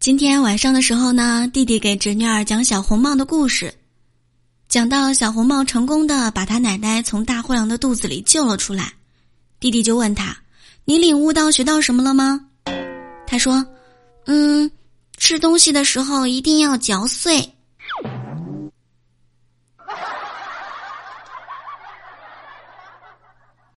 今天晚上的时候呢弟弟给侄女儿讲小红帽的故事讲到小红帽成功的把他奶奶从大灰狼的肚子里救了出来。弟弟就问他你领悟到学到什么了吗？他说嗯吃东西的时候一定要嚼碎。